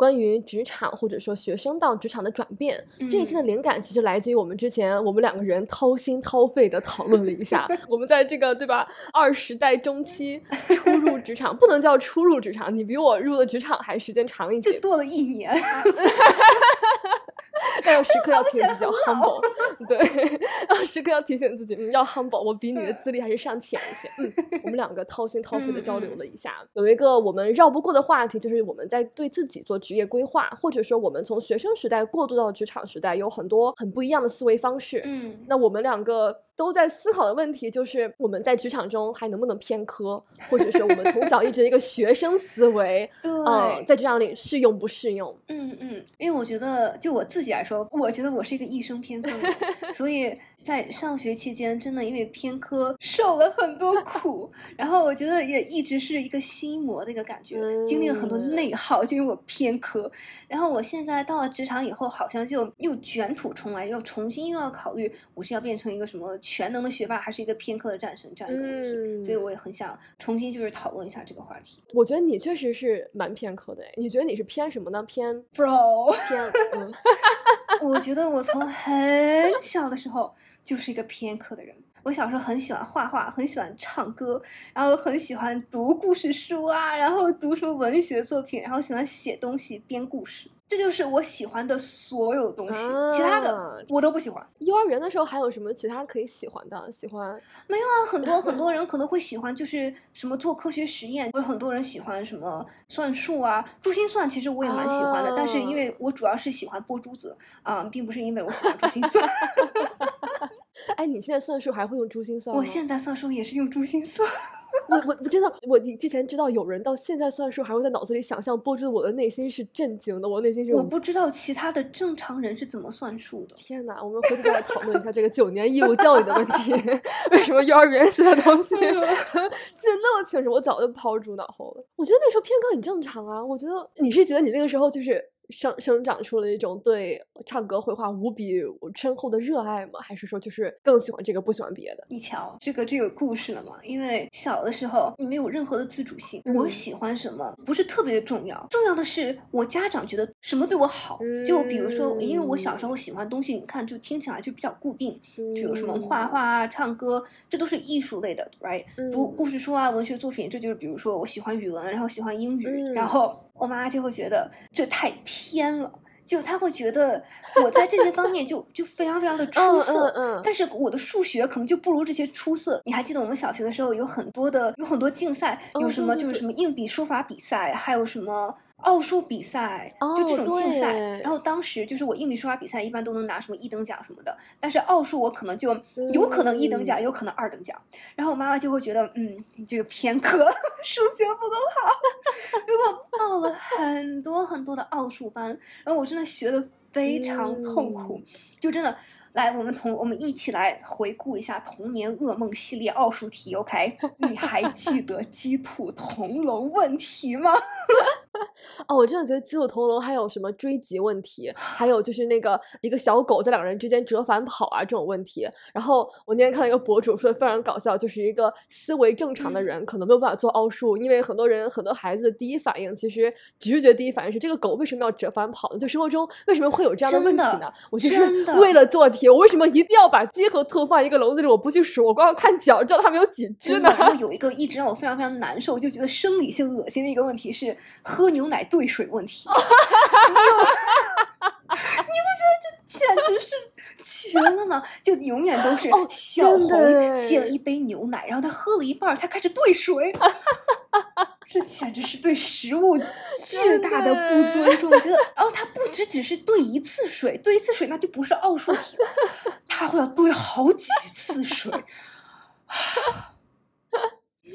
关于职场或者说学生到职场的转变，这一期的灵感其实来自于我们之前我们两个人掏心掏肺的讨论了一下，我们在这个对吧二十代中期初入职场，不能叫初入职场，你比我入的职场还时间长一些，多了一年。但要 时刻要提醒自己要 humble，对，要时刻要提醒自己要 humble。我比你的资历还是尚浅一些。嗯，我们两个掏心掏肺的交流了一下，有一个我们绕不过的话题，就是我们在对自己做职业规划，或者说我们从学生时代过渡到职场时代，有很多很不一样的思维方式。嗯，那我们两个。都在思考的问题就是我们在职场中还能不能偏科，或者说我们从小一直一个学生思维，嗯，在职场里适用不适用？嗯嗯，因为我觉得就我自己来说，我觉得我是一个一生偏科，所以。在上学期间，真的因为偏科受了很多 苦，然后我觉得也一直是一个心魔的一个感觉，经历了很多内耗，就因为我偏科。然后我现在到了职场以后，好像就又卷土重来，又重新又要考虑我是要变成一个什么全能的学霸，还是一个偏科的战神这样一个问题。所以我也很想重新就是讨论一下这个话题。我觉得你确实是蛮偏科的，你觉得你是偏什么呢？偏 pro 偏？我觉得我从很小的时候。就是一个偏科的人。我小时候很喜欢画画，很喜欢唱歌，然后很喜欢读故事书啊，然后读什么文学作品，然后喜欢写东西、编故事。这就是我喜欢的所有东西，其他的我都不喜欢。幼儿园的时候还有什么其他可以喜欢的？喜欢没有啊？很多很 多人可能会喜欢，就是什么做科学实验，或者很多人喜欢什么算术啊，珠心算。其实我也蛮喜欢的，但是因为我主要是喜欢拨珠子啊，并不是因为我喜欢珠心算。哎，你现在算数还会用珠心算吗？我现在算数也是用珠心算。我我我真的，我你之前知道有人到现在算数还会在脑子里想象拨珠，我的内心是震惊的。我内心是我不知道其他的正常人是怎么算数的。天哪，我们回头再来讨论一下这个九年义务教育的问题。为什么幼儿园学的东西记得那么清楚？我早就抛诸脑后了。我觉得那时候偏科很正常啊。我觉得你是觉得你那个时候就是。生生长出了一种对唱歌绘画无比深厚的热爱吗？还是说就是更喜欢这个不喜欢别的？你瞧，这个这有故事了嘛？因为小的时候你没有任何的自主性，我喜欢什么不是特别的重要，重要的是我家长觉得什么对我好。就比如说，因为我小时候喜欢东西，你看就听起来就比较固定，比如什么画画啊、唱歌，这都是艺术类的，right？读故事书啊、文学作品，这就是比如说我喜欢语文，然后喜欢英语，然后。我妈就会觉得这太偏了，就她会觉得我在这些方面就就非常非常的出色，但是我的数学可能就不如这些出色。你还记得我们小学的时候有很多的有很多竞赛，有什么就是什么硬笔书法比赛，还有什么。奥数比赛就这种竞赛，然后当时就是我英语书法比赛一般都能拿什么一等奖什么的，但是奥数我可能就有可能一等奖，有可能二等奖。然后我妈妈就会觉得，嗯，你这个偏科，数学不够好。如果报了很多很多的奥数班，然后我真的学的非常痛苦，就真的。来，我们同我们一起来回顾一下童年噩梦系列奥数题，OK？你还记得鸡兔同笼问题吗？哦，我真的觉得鸡兔同笼还有什么追击问题，还有就是那个一个小狗在两个人之间折返跑啊这种问题。然后我那天看到一个博主说的非常搞笑，就是一个思维正常的人可能没有办法做奥数，因为很多人很多孩子的第一反应其实直觉第一反应是这个狗为什么要折返跑呢？就生活中为什么会有这样的问题呢？我就是为了做题。我为什么一定要把鸡和兔放一个笼子里？我不去数，我光要看脚，知道它们有几只呢？然后有一个一直让我非常非常难受，就觉得生理性恶心的一个问题是 喝牛奶兑水问题。你不觉得这简直是绝了吗？就永远都是小红接了一杯牛奶，然后他喝了一半，他开始兑水。这简直是对食物巨大的不尊重！我觉得，哦，他不只只是兑一次水，兑一次水那就不是奥数题了，他会要兑好几次水。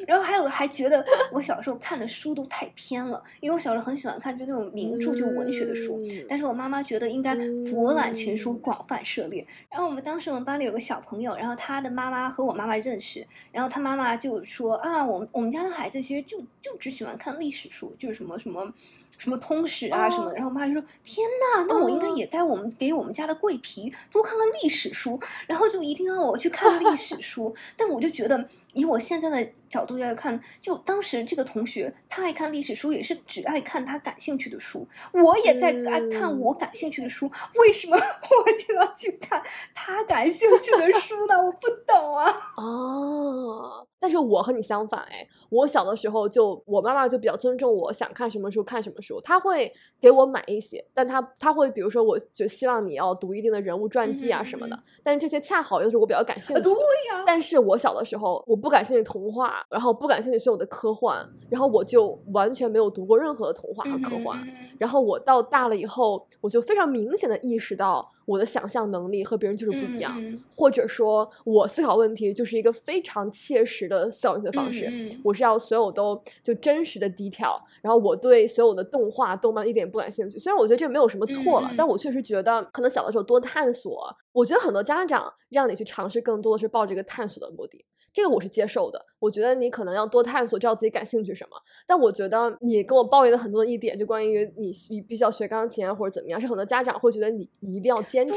然后还有还觉得我小时候看的书都太偏了，因为我小时候很喜欢看就那种名著就文学的书，但是我妈妈觉得应该博览群书，广泛涉猎。然后我们当时我们班里有个小朋友，然后他的妈妈和我妈妈认识，然后他妈妈就说啊，我们我们家的孩子其实就就只喜欢看历史书，就是什么什么。什么通史啊什么的，然后我妈就说：“天呐，那我应该也该我们给我们家的桂皮多看看历史书，然后就一定要我去看历史书。”但我就觉得。以我现在的角度要看，就当时这个同学，他爱看历史书，也是只爱看他感兴趣的书。我也在爱看我感兴趣的书，为什么 我就要去看他感兴趣的书呢？我不懂啊。哦，但是我和你相反，哎，我小的时候就我妈妈就比较尊重我想看什么书看什么书，她会给我买一些，但她她会比如说，我就希望你要读一定的人物传记啊什么的，但这些恰好又是我比较感 兴趣。对呀。但是我小的时候我。不感兴趣童话，然后不感兴趣所有的科幻，然后我就完全没有读过任何的童话和科幻。然后我到大了以后，我就非常明显的意识到。我的想象能力和别人就是不一样，或者说，我思考问题就是一个非常切实的思考问题的方式。我是要所有都就真实的低调，然后我对所有的动画、动漫一点不感兴趣。虽然我觉得这没有什么错了，但我确实觉得可能小的时候多探索。我觉得很多家长让你去尝试，更多的是抱着一个探索的目的。这个我是接受的，我觉得你可能要多探索，知道自己感兴趣什么。但我觉得你跟我抱怨的很多的一点，就关于你你必须要学钢琴啊，或者怎么样，是很多家长会觉得你你一定要坚持，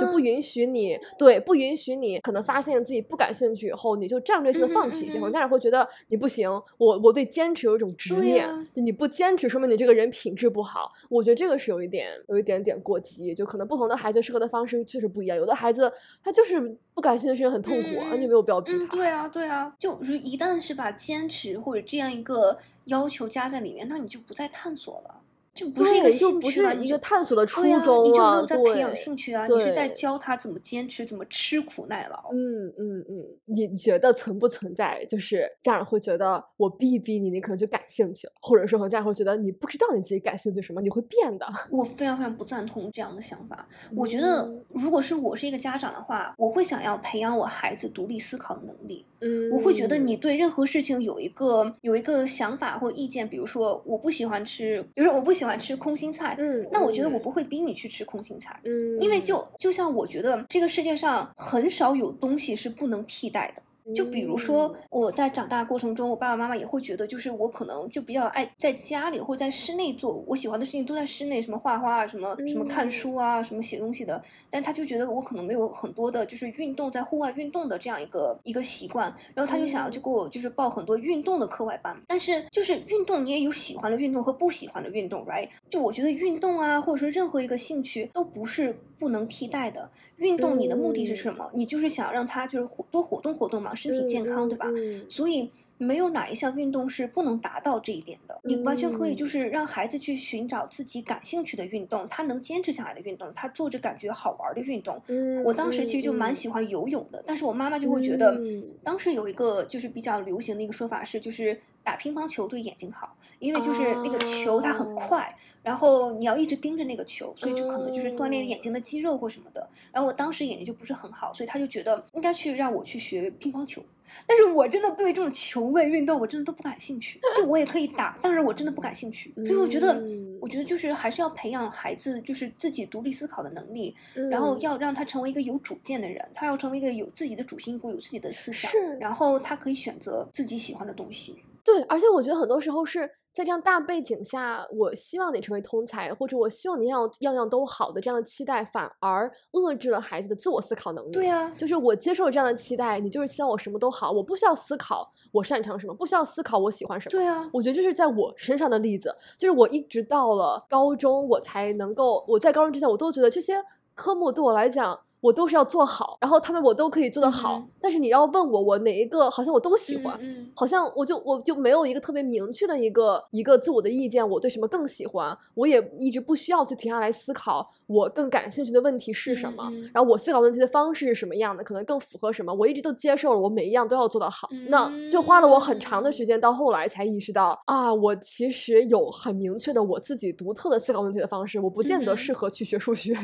就不允许你对，不允许你可能发现自己不感兴趣以后，你就战略性的放弃一些。很多家长会觉得你不行，我我对坚持有一种执念，就你不坚持，说明你这个人品质不好。我觉得这个是有一点有一点点过激，就可能不同的孩子适合的方式确实不一样，有的孩子他就是不感兴趣，事情很痛苦啊，你没有必要逼他。对对啊，对啊，就如一旦是把坚持或者这样一个要求加在里面，那你就不再探索了。就不是一个兴趣了，一个探索的初衷啊！你就没有在培养兴趣啊！你是在教他怎么坚持，怎么吃苦耐劳。嗯嗯嗯，你觉得存不存在？就是家长会觉得我逼一逼你，你可能就感兴趣了，或者说家长会觉得你不知道你自己感兴趣什么，你会变的。我非常非常不赞同这样的想法。我觉得，如果是我是一个家长的话，我会想要培养我孩子独立思考的能力。嗯，我会觉得你对任何事情有一个有一个想法或意见，比如说我不喜欢吃，比如说我不喜欢吃空心菜。嗯，那我觉得我不会逼你去吃空心菜，嗯，因为就就像我觉得这个世界上很少有东西是不能替代的。就比如说，我在长大过程中，我爸爸妈妈也会觉得，就是我可能就比较爱在家里或者在室内做我喜欢的事情，都在室内，什么画画啊，什么什么看书啊，什么写东西的。但他就觉得我可能没有很多的，就是运动在户外运动的这样一个一个习惯，然后他就想要就给我就是报很多运动的课外班。但是就是运动，你也有喜欢的运动和不喜欢的运动，right？就我觉得运动啊，或者说任何一个兴趣都不是不能替代的。运动你的目的是什么？你就是想让他就是活多活动活动嘛。身体健康，对吧？所以没有哪一项运动是不能达到这一点的。你完全可以就是让孩子去寻找自己感兴趣的运动，他能坚持下来的运动，他做着感觉好玩的运动。我当时其实就蛮喜欢游泳的，但是我妈妈就会觉得，当时有一个就是比较流行的一个说法是，就是打乒乓球对眼睛好，因为就是那个球它很快，然后你要一直盯着那个球，所以就可能就是锻炼眼睛的肌肉或什么的。然后我当时眼睛就不是很好，所以他就觉得应该去让我去学乒乓球。但是我真的对这种球类运动我真的都不感兴趣，就我也可以打，但是我真的不感兴趣。所以我觉得，我觉得就是还是要培养孩子就是自己独立思考的能力，然后要让他成为一个有主见的人，他要成为一个有自己的主心骨、有自己的思想，然后他可以选择自己喜欢的东西。对，而且我觉得很多时候是。在这样大背景下，我希望你成为通才，或者我希望你要样样都好的这样的期待，反而遏制了孩子的自我思考能力。对呀，就是我接受这样的期待，你就是希望我什么都好，我不需要思考我擅长什么，不需要思考我喜欢什么。对呀，我觉得这是在我身上的例子，就是我一直到了高中，我才能够，我在高中之前，我都觉得这些科目对我来讲。我都是要做好，然后他们我都可以做得好，但是你要问我，我哪一个好像我都喜欢，好像我就我就没有一个特别明确的一个一个自我的意见，我对什么更喜欢，我也一直不需要去停下来思考我更感兴趣的问题是什么，然后我思考问题的方式是什么样的，可能更符合什么，我一直都接受了，我每一样都要做到好，那就花了我很长的。时间，到后来才意识到啊，我其实有很明确的我自己独特的思考问题的方式，我不见得适合去学数学，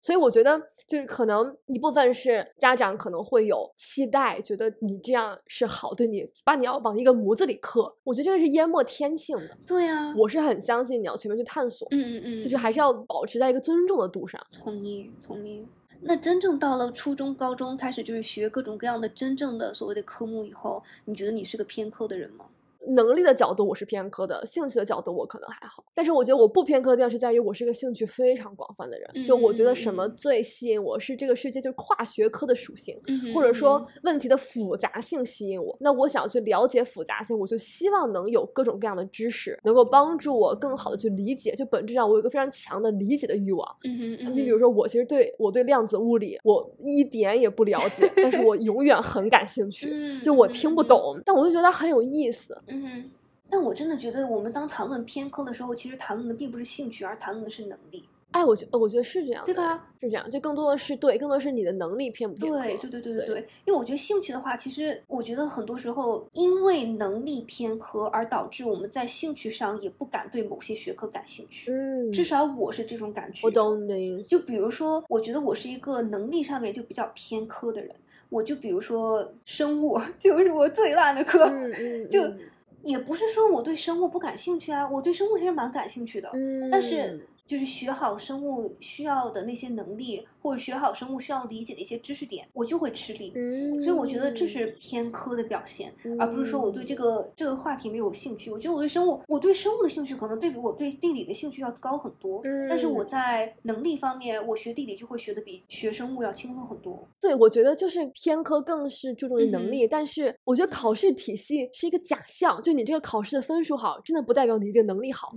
所以我。觉得就是可能一部分是家长可能会有期待，觉得你这样是好，对你把你要往一个模子里刻。我觉得这个是淹没天性的。对呀，我是很相信你要全面去探索。嗯嗯嗯，就是还是要保持在一个尊重的度上。同意同意。那真正到了初中、高中，开始就是学各种各样的真正的所谓的科目以后，你觉得你是个偏科的人吗？能力的角度我是偏科的，兴趣的角度我可能还好。但是我觉得我不偏科的地方是在于我是一个兴趣非常广泛的人。就我觉得什么最吸引我是这个世界就是跨学科的属性，或者说问题的复杂性吸引我。那我想去了解复杂性，我就希望能有各种各样的知识，能够帮助我更好的去理解。就本质上我有一个非常强的理解的欲望。你比如说我其实对我对量子物理我一点也不了解，但是我永远很感兴趣。就我听不懂，但我就觉得它很有意思。嗯哼，但我真的觉得，我们当谈论偏科的时候，其实谈论的并不是兴趣，而谈论的是能力。哎，我觉我觉得是这样，对吧？是这样，就更多的是对，更多是你的能力偏不偏对，对，对，对，对，对。因为我觉得兴趣的话，其实我觉得很多时候因为能力偏科而导致我们在兴趣上也不敢对某些学科感兴趣。嗯，至少我是这种感觉。我懂你的意思。就比如说，我觉得我是一个能力上面就比较偏科的人。我就比如说生物，就是我最烂的科。嗯嗯。就。也不是说我对生物不感兴趣啊，我对生物其实蛮感兴趣的，但是。就是学好生物需要的那些能力，或者学好生物需要理解的一些知识点，我就会吃力。所以我觉得这是偏科的表现，而不是说我对这个这个话题没有兴趣。我觉得我对生物，我对生物的兴趣可能对比我对地理的兴趣要高很多。但是我在能力方面，我学地理就会学的比学生物要轻松很多。对，我觉得就是偏科更是注重于能力，但是我觉得考试体系是一个假象，就你这个考试的分数好，真的不代表你一定能力好。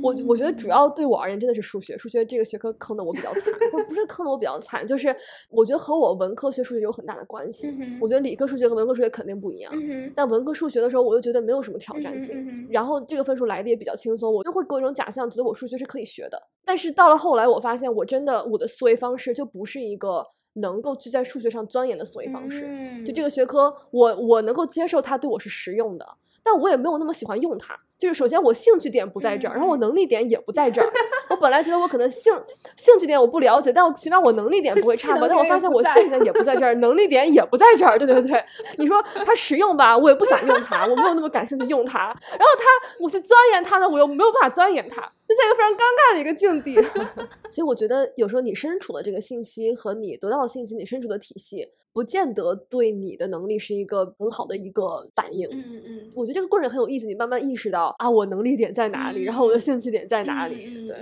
我我觉得主要对我而言，真的。是数学，数学这个学科坑的我比较惨，不不是坑的我比较惨，就是我觉得和我文科学数学有很大的关系。我觉得理科数学和文科数学肯定不一样，但文科数学的时候，我又觉得没有什么挑战性，然后这个分数来的也比较轻松，我就会给我一种假象，觉得我数学是可以学的。但是到了后来，我发现我真的我的思维方式就不是一个能够去在数学上钻研的思维方式。就这个学科，我我能够接受它对我是实用的，但我也没有那么喜欢用它。就是首先我兴趣点不在这儿，然后我能力点也不在这儿。我本来觉得我可能兴兴趣点我不了解，但我起码我能力点不会差吧？但我发现我兴趣点也不在这儿，能力点也不在这儿。对对对，你说它实用吧，我也不想用它，我没有那么感兴趣用它。然后它，我去钻研它呢，我又没有办法钻研它，就在一个非常尴尬的一个境地。所以我觉得有时候你身处的这个信息和你得到的信息，你身处的体系。不见得对你的能力是一个很好的一个反应。嗯嗯嗯，我觉得这个过程很有意思。你慢慢意识到啊，我能力点在哪里，然后我的兴趣点在哪里。对，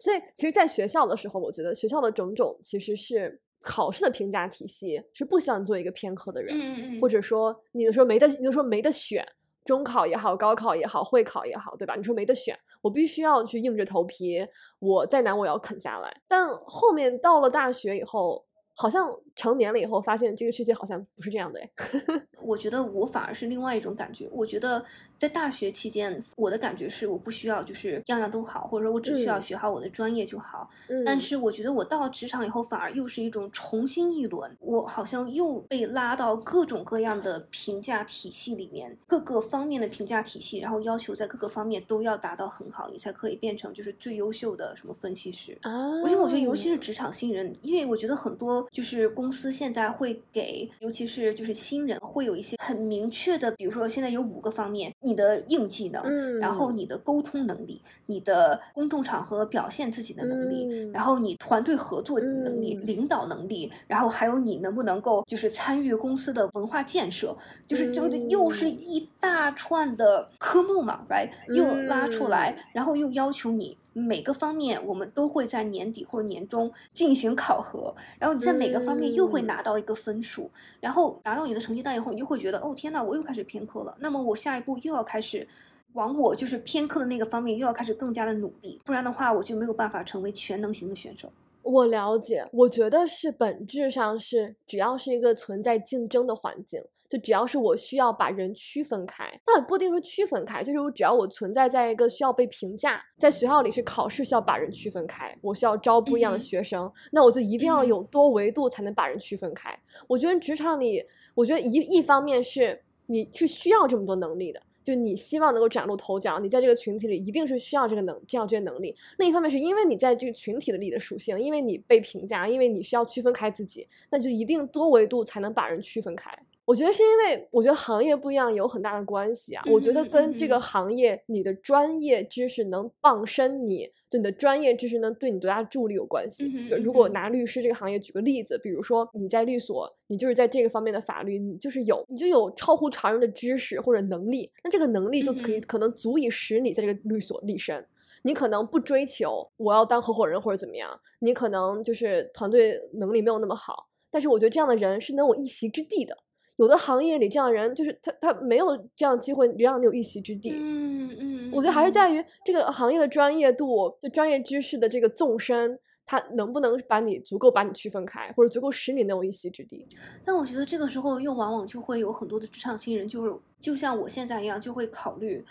所以其实，在学校的时候，我觉得学校的种种其实是考试的评价体系是不希望做一个偏科的人。或者说，你的时候没得，你的时候没得选，中考也好，高考也好，会考也好，对吧？你说没得选，我必须要去硬着头皮，我再难我要啃下来。但后面到了大学以后。好像成年了以后，发现这个世界好像不是这样的哎。我觉得我反而是另外一种感觉。我觉得在大学期间，我的感觉是我不需要就是样样都好，或者说我只需要学好我的专业就好。但是我觉得我到了职场以后，反而又是一种重新一轮，我好像又被拉到各种各样的评价体系里面，各个方面的评价体系，然后要求在各个方面都要达到很好，你才可以变成就是最优秀的什么分析师啊。而且我觉得，尤其是职场新人，因为我觉得很多。就是公司现在会给，尤其是就是新人会有一些很明确的，比如说现在有五个方面：你的硬技能，嗯，然后你的沟通能力，你的公众场合表现自己的能力，然后你团队合作能力、领导能力，然后还有你能不能够就是参与公司的文化建设，就是就又是一大串的科目嘛，right？又拉出来，然后又要求你。每个方面，我们都会在年底或者年终进行考核，然后你在每个方面又会拿到一个分数，然后拿到你的成绩单以后，你就会觉得，哦天呐，我又开始偏科了。那么我下一步又要开始往我就是偏科的那个方面又要开始更加的努力，不然的话，我就没有办法成为全能型的选手。我了解，我觉得是本质上是，只要是一个存在竞争的环境。就只要是我需要把人区分开，但不一定说区分开，就是我只要我存在在一个需要被评价，在学校里是考试需要把人区分开，我需要招不一样的学生，那我就一定要有多维度才能把人区分开。我觉得职场里，我觉得一一方面是你是需要这么多能力的。就你希望能够崭露头角，你在这个群体里一定是需要这个能这样这些能力。另一方面是因为你在这个群体的里的属性，因为你被评价，因为你需要区分开自己，那就一定多维度才能把人区分开。我觉得是因为我觉得行业不一样有很大的关系啊。我觉得跟这个行业你的专业知识能傍身你，就你的专业知识能对你多大助力有关系。就如果拿律师这个行业举个例子，比如说你在律所，你就是在这个方面的法律，你就是有你就有超乎常人的知识或者能力，那这个能力就可以可能足以使你在这个律所立身。你可能不追求我要当合伙人或者怎么样，你可能就是团队能力没有那么好，但是我觉得这样的人是能有一席之地的。有的行业里这样人就是他，他没有这样机会让你有一席之地。嗯嗯，我觉得还是在于这个行业的专业度，就专业知识的这个纵深，他能不能把你足够把你区分开，或者足够使你能有一席之地。但我觉得这个时候又往往就会有很多的职场新人，就是就像我现在一样，就会考虑，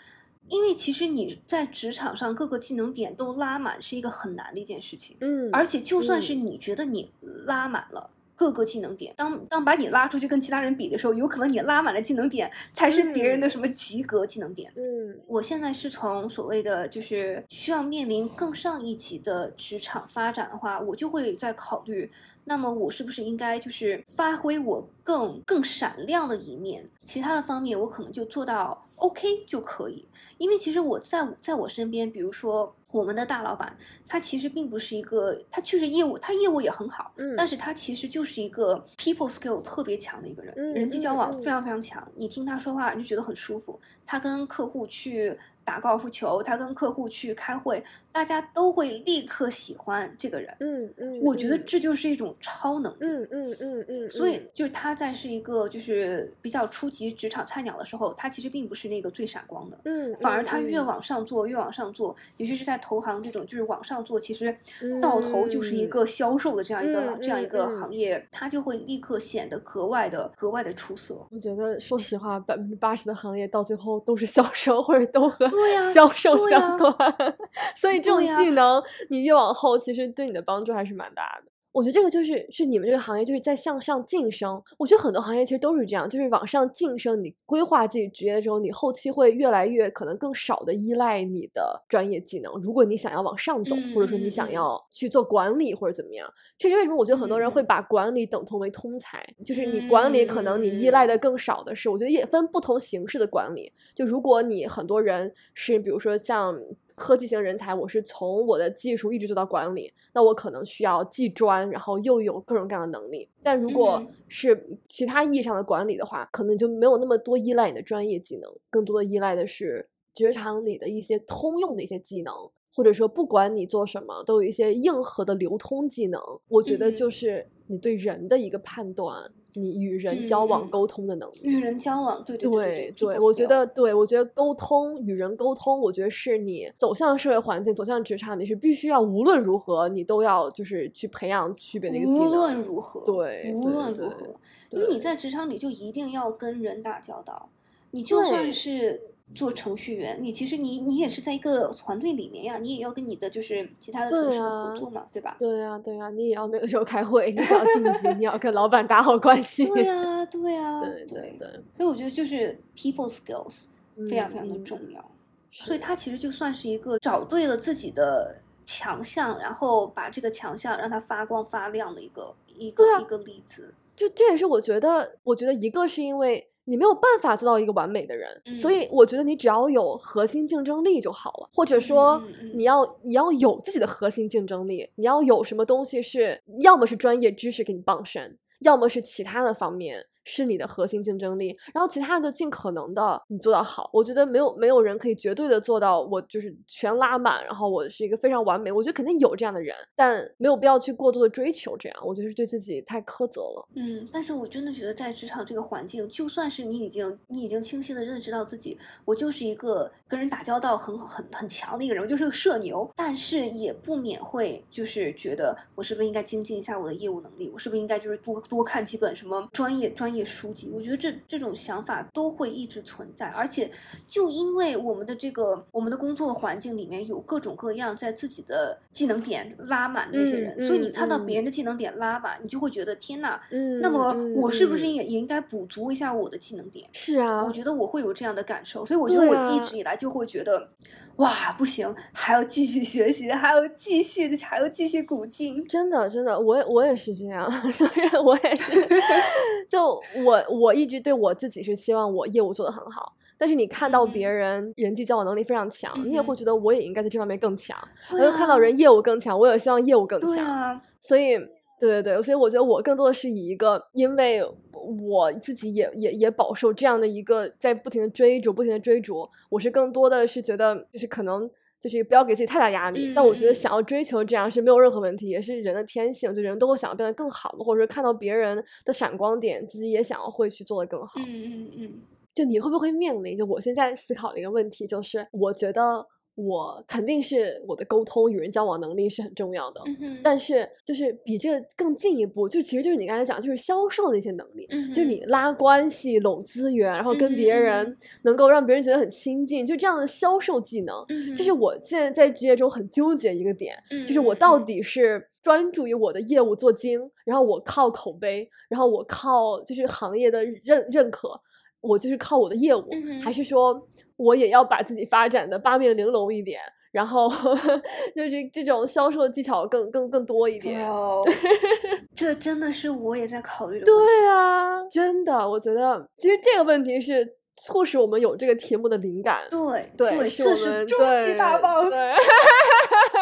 因为其实你在职场上各个技能点都拉满是一个很难的一件事情。嗯，而且就算是你觉得你拉满了。各个技能点，当当把你拉出去跟其他人比的时候，有可能你拉满了技能点才是别人的什么及格技能点。嗯，我现在是从所谓的就是需要面临更上一级的职场发展的话，我就会在考虑，那么我是不是应该就是发挥我更更闪亮的一面，其他的方面我可能就做到 OK 就可以。因为其实我在在我身边，比如说。我们的大老板，他其实并不是一个，他确实业务，他业务也很好，嗯，但是他其实就是一个 people skill 特别强的一个人，人际交往非常非常强，你听他说话你就觉得很舒服，他跟客户去。打高尔夫球，他跟客户去开会，大家都会立刻喜欢这个人。嗯嗯，我觉得这就是一种超能力。嗯嗯嗯嗯。所以就是他在是一个就是比较初级职场菜鸟的时候，他其实并不是那个最闪光的。嗯。反而他越往上做，越往上做，尤其是在投行这种就是往上做，其实到头就是一个销售的这样一个这样一个行业，他就会立刻显得格外的格外的出色。我觉得说实话，百分之八十的行业到最后都是销售或者都和。对呀，销售相关，所以这种技能你越往后，其实对你的帮助还是蛮大的。我觉得这个就是是你们这个行业就是在向上晋升。我觉得很多行业其实都是这样，就是往上晋升。你规划自己职业的时候，你后期会越来越可能更少的依赖你的专业技能。如果你想要往上走，或者说你想要去做管理或者怎么样，这是为什么？我觉得很多人会把管理等同为通才，就是你管理可能你依赖的更少的是，我觉得也分不同形式的管理。就如果你很多人是比如说像。科技型人才，我是从我的技术一直做到管理，那我可能需要既专，然后又有各种各样的能力。但如果是其他意义上的管理的话，可能就没有那么多依赖你的专业技能，更多的依赖的是职场里的一些通用的一些技能，或者说不管你做什么，都有一些硬核的流通技能。我觉得就是你对人的一个判断。你与人交往沟通的能力，与人交往，对对对对，我觉得，对我觉得沟通与人沟通，我觉得是你走向社会环境、走向职场，你是必须要无论如何，你都要就是去培养区别的一个技能。无论如何，对，无论如何，因为你在职场里就一定要跟人打交道，你就算是。做程序员，你其实你你也是在一个团队里面呀，你也要跟你的就是其他的同事合作嘛，对吧？对呀，对呀，你也要那个时候开会，你要晋级，你要跟老板打好关系。对呀，对呀，对对对。所以我觉得就是 people skills 非常非常的重要。所以他其实就算是一个找对了自己的强项，然后把这个强项让它发光发亮的一个一个一个例子。就这也是我觉得，我觉得一个是因为。你没有办法做到一个完美的人，所以我觉得你只要有核心竞争力就好了，或者说你要你要有自己的核心竞争力，你要有什么东西是要么是专业知识给你傍身，要么是其他的方面。是你的核心竞争力，然后其他的尽可能的你做到好。我觉得没有没有人可以绝对的做到我就是全拉满，然后我是一个非常完美。我觉得肯定有这样的人，但没有必要去过度的追求这样。我觉得是对自己太苛责了。嗯，但是我真的觉得在职场这个环境，就算是你已经你已经清晰的认识到自己，我就是一个跟人打交道很很很强的一个人，我就是个社牛，但是也不免会就是觉得我是不是应该精进一下我的业务能力，我是不是应该就是多多看几本什么专业专业。业书籍。我觉得这这种想法都会一直存在，而且就因为我们的这个我们的工作环境里面有各种各样在自己的技能点拉满的那些人，所以你看到别人的技能点拉满，你就会觉得天呐，那么我是不是也也应该补足一下我的技能点？是啊，我觉得我会有这样的感受，所以我觉得我一直以来就会觉得，哇，不行，还要继续学习，还要继续，还要继续鼓劲。真的，真的，我我也是这样，我也是。就我我一直对我自己是希望我业务做得很好，但是你看到别人人际交往能力非常强，你也会觉得我也应该在这方面更强。我又看到人业务更强，我也希望业务更强。所以，对对对，所以我觉得我更多的是以一个，因为我自己也也也饱受这样的一个在不停的追逐，不停的追逐，我是更多的是觉得就是可能。就是不要给自己太大压力，但我觉得想要追求这样是没有任何问题，也是人的天性，就人都会想要变得更好的，或者说看到别人的闪光点，自己也想要会去做的更好。嗯嗯嗯，就你会不会面临？就我现在思考的一个问题，就是我觉得。我肯定是我的沟通与人交往能力是很重要的，但是就是比这更进一步，就其实就是你刚才讲，就是销售的一些能力，就是你拉关系、拢资源，然后跟别人能够让别人觉得很亲近，就这样的销售技能，这是我现在在职业中很纠结一个点，就是我到底是专注于我的业务做精，然后我靠口碑，然后我靠就是行业的认认可，我就是靠我的业务，还是说？我也要把自己发展的八面玲珑一点，然后 就是这种销售的技巧更更更多一点。这真的是我也在考虑的。对啊，真的，我觉得其实这个问题是促使我们有这个题目的灵感。对对，这是终极大 boss。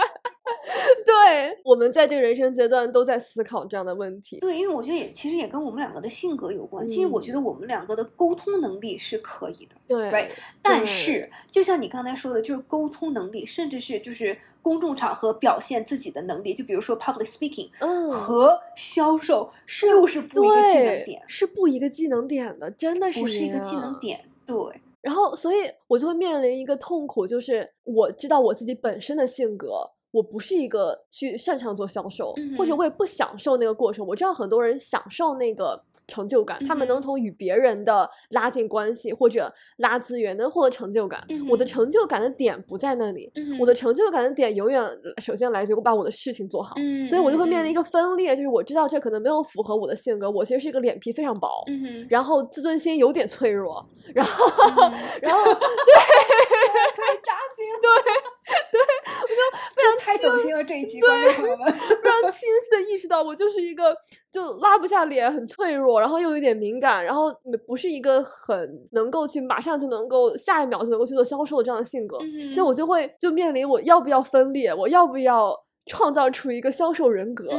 对我们在这个人生阶段都在思考这样的问题。对，因为我觉得也其实也跟我们两个的性格有关。其实我觉得我们两个的沟通能力是可以的。对，但是就像你刚才说的，就是沟通能力，甚至是就是公众场合表现自己的能力，就比如说 public speaking，嗯，和销售又是不一个技能点，是不一个技能点的，真的是不是一个技能点。对，然后所以我就会面临一个痛苦，就是我知道我自己本身的性格。我不是一个去擅长做销售，或者我也不享受那个过程。我知道很多人享受那个成就感，他们能从与别人的拉近关系或者拉资源，能获得成就感。我的成就感的点不在那里，我的成就感的点永远首先来自于我把我的事情做好。所以我就会面临一个分裂，就是我知道这可能没有符合我的性格。我其实是一个脸皮非常薄，然后自尊心有点脆弱，然后然后 对，太扎心，对对。我就非常太走心了这一集，观众朋友们非常清晰的意识到，我就是一个就拉不下脸，很脆弱，然后又有点敏感，然后不是一个很能够去马上就能够下一秒就能够去做销售的这样的性格，所以我就会就面临我要不要分裂，我要不要创造出一个销售人格，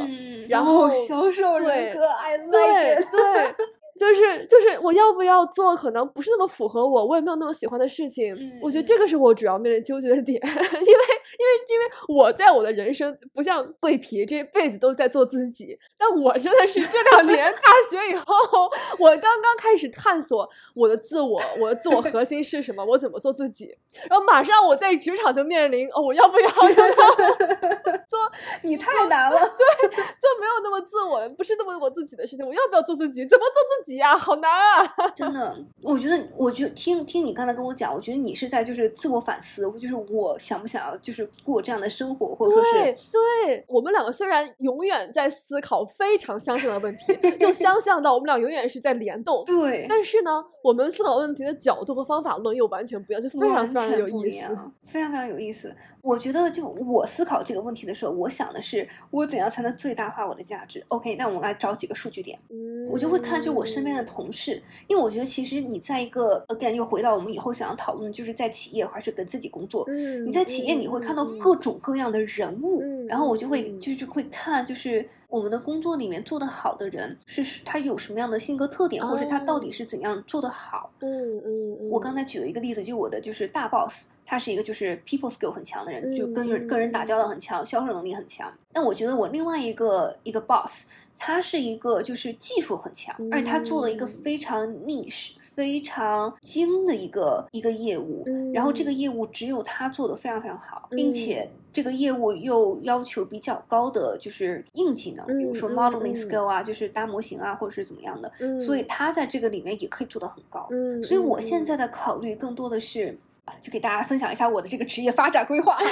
然后销售人格，I like it，对。就是就是，我要不要做可能不是那么符合我，我也没有那么喜欢的事情。我觉得这个是我主要面临纠结的点，因为因为因为我在我的人生不像桂皮这一辈子都在做自己，但我真的是这两年 大学以后，我刚刚开始探索我的自我，我的自我核心是什么，我怎么做自己，然后马上我在职场就面临哦，我要不要 做？你太难了，对，做没有那么自我，不是那么我自己的事情，我要不要做自己？怎么做自己？啊，好难啊！真的，我觉得，我觉得听听你刚才跟我讲，我觉得你是在就是自我反思，就是我想不想要就是过这样的生活，或者说是对我们两个虽然永远在思考非常相像的问题，就相像到我们俩永远是在联动，对，但是呢，我们思考问题的角度和方法论又完全不一样，就非常非常有意思，非常非常有意思。我觉得，就我思考这个问题的时候，我想的是我怎样才能最大化我的价值。OK，那我们来找几个数据点，我就会看就我身边的同事，因为我觉得其实你在一个 again 又回到我们以后想要讨论，就是在企业还是跟自己工作。你在企业你会看到各种各样的人物，然后我就会就是会看，就是我们的工作里面做得好的人是他有什么样的性格特点，或者他到底是怎样做得好。嗯嗯。我刚才举了一个例子，就我的就是大 boss，他是一个就是 people skill 很强的人，就跟人跟人打交道很强，销售能力很强。但我觉得我另外一个一个 boss。他是一个就是技术很强，而且他做了一个非常 niche、非常精的一个一个业务，然后这个业务只有他做的非常非常好，并且这个业务又要求比较高的就是硬技能，比如说 modeling skill 啊，就是搭模型啊，或者是怎么样的，所以他在这个里面也可以做得很高。所以我现在的考虑更多的是，就给大家分享一下我的这个职业发展规划。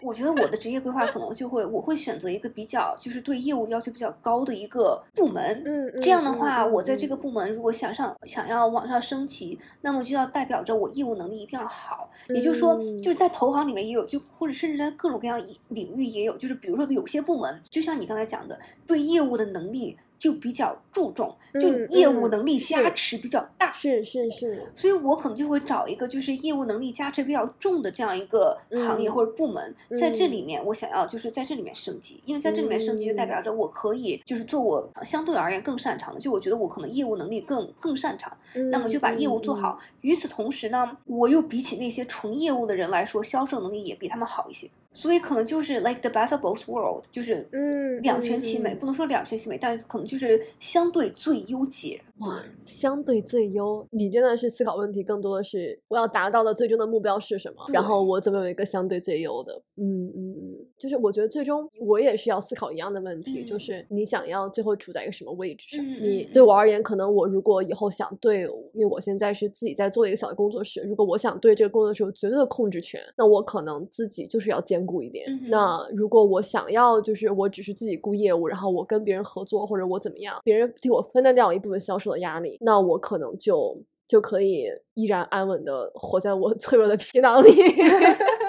我觉得我的职业规划可能就会，我会选择一个比较就是对业务要求比较高的一个部门。嗯，这样的话，我在这个部门如果想上想要往上升级，那么就要代表着我业务能力一定要好。也就是说，就是在投行里面也有，就或者甚至在各种各样领域也有，就是比如说有些部门，就像你刚才讲的，对业务的能力。就比较注重，就业务能力加持比较大，是是是，所以我可能就会找一个就是业务能力加持比较重的这样一个行业或者部门，在这里面我想要就是在这里面升级，因为在这里面升级就代表着我可以就是做我相对而言更擅长的，就我觉得我可能业务能力更更擅长，那么就把业务做好。与此同时呢，我又比起那些纯业务的人来说，销售能力也比他们好一些。所以可能就是 like the best of both world，就是嗯两全其美，不能说两全其美，但可能就是相对最优解。哇，相对最优，你真的是思考问题更多的是我要达到的最终的目标是什么，然后我怎么有一个相对最优的？嗯嗯嗯，就是我觉得最终我也是要思考一样的问题，就是你想要最后处在一个什么位置上？你对我而言，可能我如果以后想对，因为我现在是自己在做一个小的工作室，如果我想对这个工作室有绝对的控制权，那我可能自己就是要兼顾一点。那如果我想要，就是我只是自己顾业务，然后我跟别人合作，或者我怎么样，别人替我分担掉一部分销售的压力，那我可能就就可以依然安稳的活在我 脆弱的皮囊里，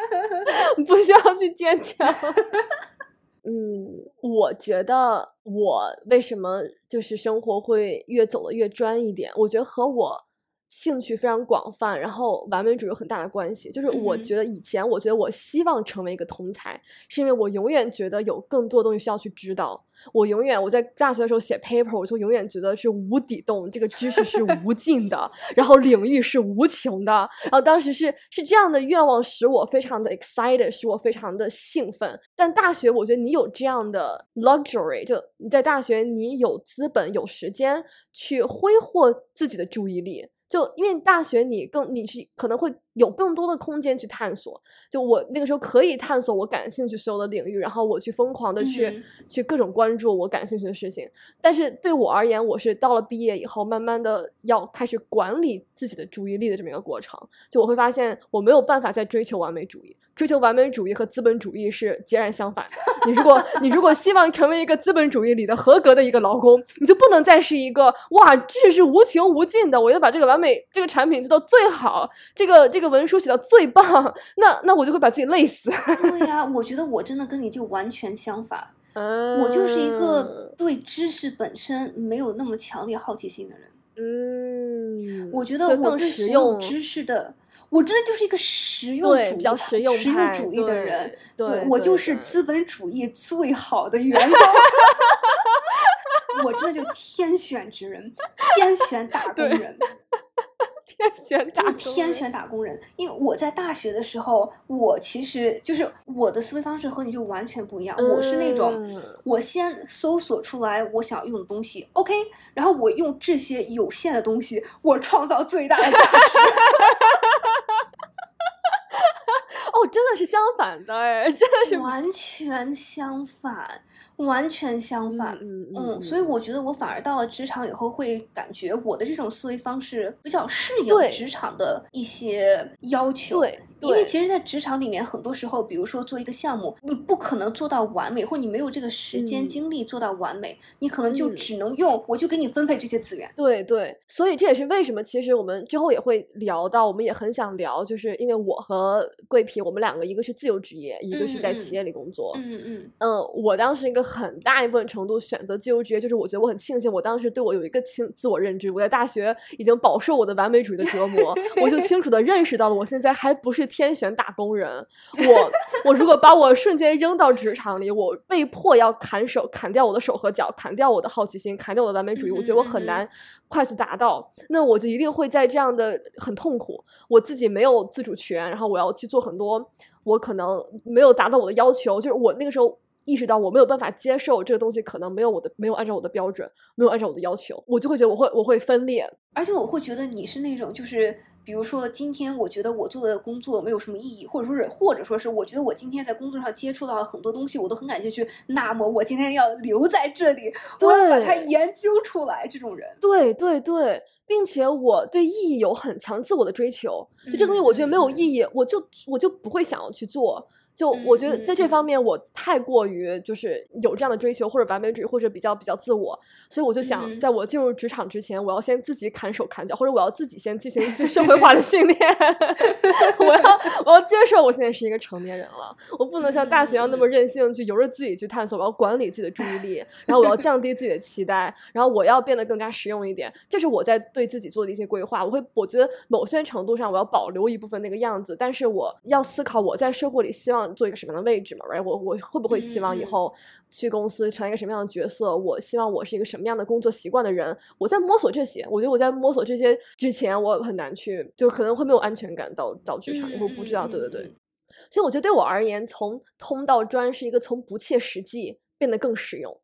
不需要去坚强。嗯，我觉得我为什么就是生活会越走的越专一点？我觉得和我。兴趣非常广泛，然后完美主义有很大的关系。就是我觉得以前，我觉得我希望成为一个通才，是因为我永远觉得有更多东西需要去知道。我永远我在大学的时候写 paper，我就永远觉得是无底洞，这个知识是无尽的，然后领域是无穷的。然后当时是是这样的愿望使我非常的 excited，使我非常的兴奋。但大学，我觉得你有这样的 luxury，就你在大学，你有资本、有时间去挥霍自己的注意力。就因为大学，你更你是可能会。有更多的空间去探索，就我那个时候可以探索我感兴趣所有的领域，然后我去疯狂的去去各种关注我感兴趣的事情。但是对我而言，我是到了毕业以后，慢慢的要开始管理自己的注意力的这么一个过程。就我会发现，我没有办法再追求完美主义，追求完美主义和资本主义是截然相反。你如果你如果希望成为一个资本主义里的合格的一个劳工，你就不能再是一个哇，知识是无穷无尽的，我要把这个完美这个产品做到最好，这个这个。文书写到最棒，那那我就会把自己累死。对呀，我觉得我真的跟你就完全相反。我就是一个对知识本身没有那么强烈好奇心的人。嗯，我觉得我对所有知识的，我真的就是一个实用主义、比较实用实用主义的人。对，我就是资本主义最好的员工。我真的就天选之人，天选打工人。选就天选打工人，因为我在大学的时候，我其实就是我的思维方式和你就完全不一样。我是那种，我先搜索出来我想要用的东西，OK，然后我用这些有限的东西，我创造最大的价值。哦，真的是相反的哎，真的是完全相反，完全相反。嗯嗯，所以我觉得我反而到了职场以后，会感觉我的这种思维方式比较适应职场的一些要求。对。因为其实，在职场里面，很多时候，比如说做一个项目，你不可能做到完美，或者你没有这个时间精力做到完美，你可能就只能用，我就给你分配这些资源。对对，所以这也是为什么，其实我们之后也会聊到，我们也很想聊，就是因为我和桂皮，我我们两个一个是自由职业，一个是在企业里工作。嗯嗯嗯，我当时一个很大一部分程度选择自由职业，就是我觉得我很庆幸，我当时对我有一个清自我认知。我在大学已经饱受我的完美主义的折磨，我就清楚的认识到了，我现在还不是天选打工人。我我如果把我瞬间扔到职场里，我被迫要砍手，砍掉我的手和脚，砍掉我的好奇心，砍掉我的完美主义，我觉得我很难快速达到。那我就一定会在这样的很痛苦，我自己没有自主权，然后我要去做很多我可能没有达到我的要求，就是我那个时候意识到我没有办法接受这个东西，可能没有我的没有按照我的标准，没有按照我的要求，我就会觉得我会我会分裂，而且我会觉得你是那种就是。比如说，今天我觉得我做的工作没有什么意义，或者说是，或者说是，我觉得我今天在工作上接触到了很多东西，我都很感兴趣。那么，我今天要留在这里，我要把它研究出来。这种人，对对对，并且我对意义有很强自我的追求。就这东西，我觉得没有意义，我就我就不会想要去做。就我觉得在这方面，我太过于就是有这样的追求，或者完美主义，或者比较比较自我，所以我就想，在我进入职场之前，我要先自己砍手砍脚，或者我要自己先进行一些社会化的训练。我要我要接受我现在是一个成年人了，我不能像大学一样那么任性，去由着自己去探索。我要管理自己的注意力，然后我要降低自己的期待，然后我要变得更加实用一点。这是我在对自己做的一些规划。我会我觉得某些程度上，我要保留一部分那个样子，但是我要思考我在社会里希望。做一个什么样的位置嘛？right？我我会不会希望以后去公司成为一个什么样的角色？我希望我是一个什么样的工作习惯的人？我在摸索这些。我觉得我在摸索这些之前，我很难去，就可能会没有安全感到到职场，因为不知道。对对对。所以我觉得对我而言，从通到专是一个从不切实际变得更实用。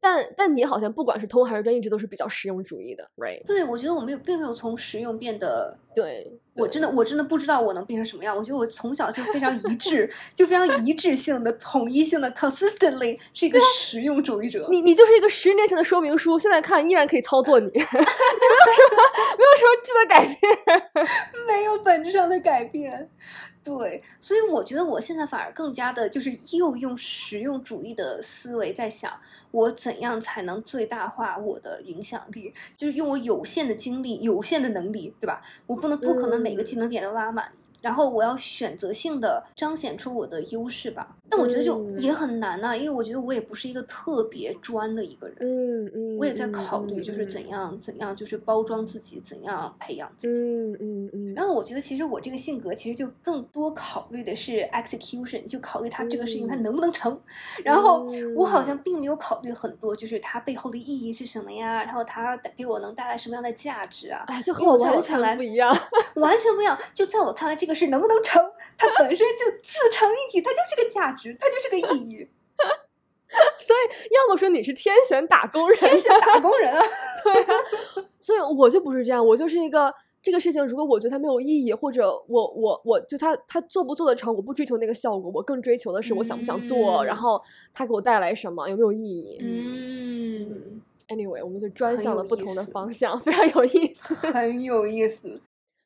但但你好像不管是通还是专，一直都是比较实用主义的，right？对，我觉得我没有，并没有从实用变得。对，我真的，我真的不知道我能变成什么样。我觉得我从小就非常一致，就非常一致性的、统一性的，consistently 是一个实用主义者。你你就是一个十年前的说明书，现在看依然可以操作你，没有什么没有什么质的改变，没有本质上的改变。对，所以我觉得我现在反而更加的，就是又用实用主义的思维在想，我怎样才能最大化我的影响力，就是用我有限的精力、有限的能力，对吧？我不能不可能每个技能点都拉满。然后我要选择性的彰显出我的优势吧，但我觉得就也很难呐，因为我觉得我也不是一个特别专的一个人，嗯嗯，我也在考虑就是怎样怎样就是包装自己，怎样培养自己，嗯嗯嗯。然后我觉得其实我这个性格其实就更多考虑的是 execution，就考虑他这个事情他能不能成，然后我好像并没有考虑很多就是它背后的意义是什么呀，然后它给我能带来什么样的价值啊？哎，就和我完全不一样，完全不一样。就在我看来，这个。事能不能成？它本身就自成一体，它就是个价值，它就是个意义。所以，要么说你是天选打工人，天选打工人啊。对，所以我就不是这样，我就是一个这个事情，如果我觉得它没有意义，或者我我我就他他做不做得成，我不追求那个效果，我更追求的是我想不想做，然后它给我带来什么，有没有意义？嗯。Anyway，我们就专向了不同的方向，非常有意思，很有意思。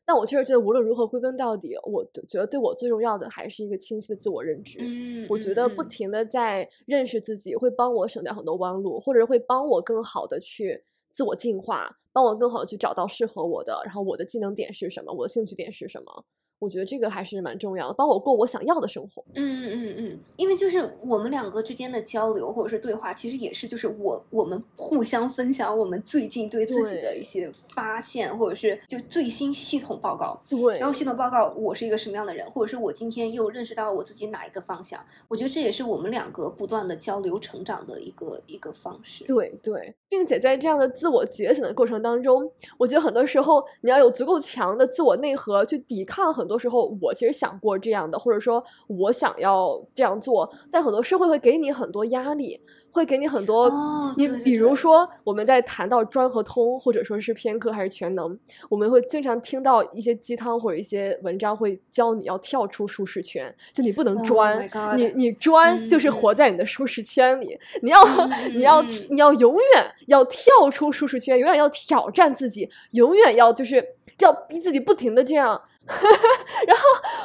但我确实觉得，无论如何归根到底，我觉得对我最重要的还是一个清晰的自我认知。嗯，我觉得不停的在认识自己，会帮我省掉很多弯路，或者会帮我更好的去自我进化，帮我更好的去找到适合我的，然后我的技能点是什么，我的兴趣点是什么。我觉得这个还是蛮重要的，帮我过我想要的生活。嗯嗯嗯，因为就是我们两个之间的交流或者是对话，其实也是就是我我们互相分享我们最近对自己的一些发现，或者是就最新系统报告。对，然后系统报告我是一个什么样的人，或者是我今天又认识到我自己哪一个方向。我觉得这也是我们两个不断的交流成长的一个一个方式。对对，并且在这样的自我觉醒的过程当中，我觉得很多时候你要有足够强的自我内核去抵抗很多。时候，我其实想过这样的，或者说我想要这样做，但很多社会会给你很多压力，会给你很多。你比如说，我们在谈到专和通，或者说是偏科还是全能，我们会经常听到一些鸡汤或者一些文章会教你要跳出舒适圈，就你不能专，你你专就是活在你的舒适圈里，你要你要你要永远要跳出舒适圈，永远要挑战自己，永远要就是要逼自己不停的这样。然后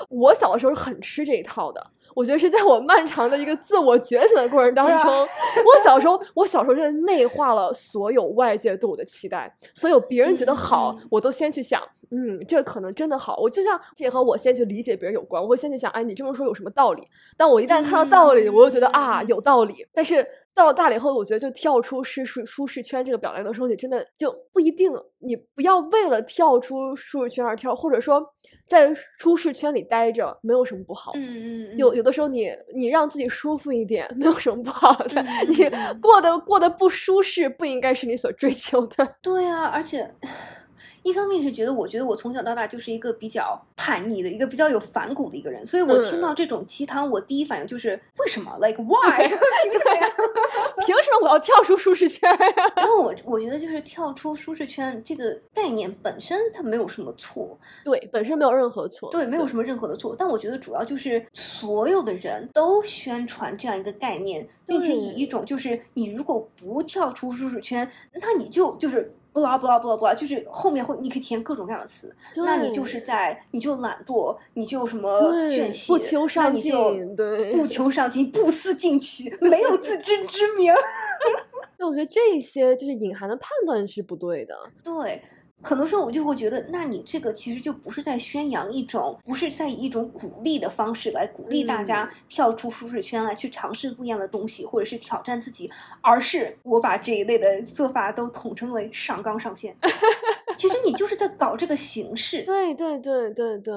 我小的时候是很吃这一套的，我觉得是在我漫长的一个自我觉醒的过程当中，我小时候，我小时候真的内化了所有外界对我的期待，所有别人觉得好，我都先去想，嗯，这可能真的好。我就像这也和我先去理解别人有关，我会先去想，哎，你这么说有什么道理？但我一旦看到道理，我就觉得啊，有道理。但是。到了大理后，我觉得就跳出舒适舒适圈这个表达的时候，你真的就不一定。你不要为了跳出舒适圈而跳，或者说在舒适圈里待着没有什么不好。嗯嗯。有有的时候你你让自己舒服一点，没有什么不好的。你过得过得不舒适，不应该是你所追求的。对啊，而且。一方面是觉得，我觉得我从小到大就是一个比较叛逆的一个比较有反骨的一个人，所以我听到这种鸡汤，我第一反应就是为什么？Like why？凭什么我要跳出舒适圈呀？然后我我觉得就是跳出舒适圈这个概念本身它没有什么错，对，本身没有任何错，对，没有什么任何的错。但我觉得主要就是所有的人都宣传这样一个概念，并且以一种就是你如果不跳出舒适圈，那你就就是。不啦不啦不啦不啦，就是后面会你可以填各种各样的词，那你就是在你就懒惰，你就什么卷席，不求上进，不求上进，不思进取，没有自知之明。那我觉得这些就是隐含的判断是不对的。对。很多时候我就会觉得，那你这个其实就不是在宣扬一种，不是在以一种鼓励的方式来鼓励大家跳出舒适圈来去尝试不一样的东西，或者是挑战自己，而是我把这一类的做法都统称为上纲上线。其实你就是在搞这个形式。对对对对对。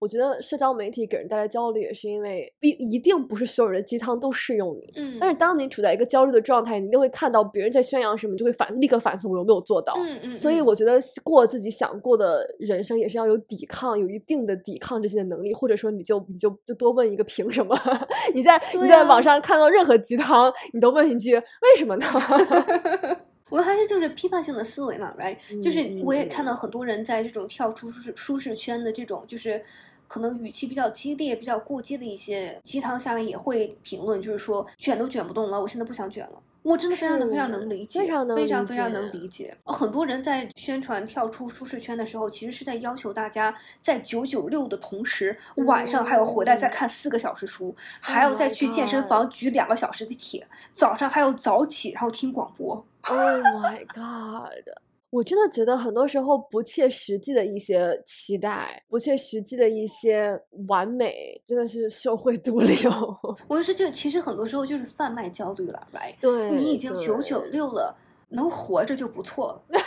我觉得社交媒体给人带来焦虑，也是因为一一定不是所有人的鸡汤都适用你。嗯，但是当你处在一个焦虑的状态，你一定会看到别人在宣扬什么，就会反立刻反思我有没有做到。嗯嗯。所以我觉得过自己想过的人生，也是要有抵抗，有一定的抵抗这些的能力，或者说你就你就就多问一个凭什么？你在你在网上看到任何鸡汤，你都问一句为什么呢？我还是就是批判性的思维嘛，right？就是我也看到很多人在这种跳出舒适舒适圈的这种就是。可能语气比较激烈、比较过激的一些鸡汤下面也会评论，就是说卷都卷不动了，我现在不想卷了。我真的非常的非常能理解，非常非常非常能理解。很多人在宣传跳出舒适圈的时候，其实是在要求大家在九九六的同时，晚上还要回来再看四个小时书，还要再去健身房举两个小时的铁，早上还要早起然后听广播。Oh my god！我真的觉得很多时候不切实际的一些期待，不切实际的一些完美，真的是社会毒 瘤。我是就其实很多时候就是贩卖焦虑了，right？对，你已经九九六了，能活着就不错了。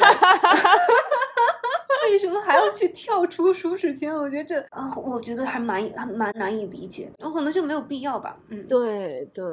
为什么还要去跳出舒适圈？我觉得这啊，我觉得还蛮还蛮难以理解。我可能就没有必要吧。嗯，对对。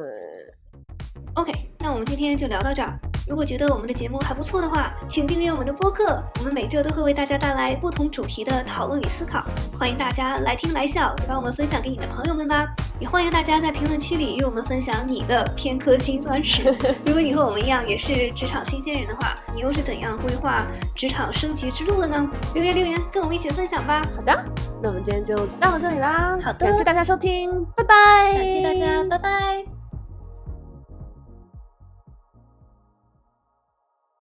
OK，那我们今天就聊到这儿。如果觉得我们的节目还不错的话，请订阅我们的播客。我们每周都会为大家带来不同主题的讨论与思考，欢迎大家来听来笑，也帮我们分享给你的朋友们吧。也欢迎大家在评论区里与我们分享你的偏科辛酸史。如果你和我们一样也是职场新鲜人的话，你又是怎样规划职场升级之路的呢？留言留言，跟我们一起分享吧。好的，那我们今天就到这里啦。好的，感谢大家收听，拜拜。感谢大家，拜拜。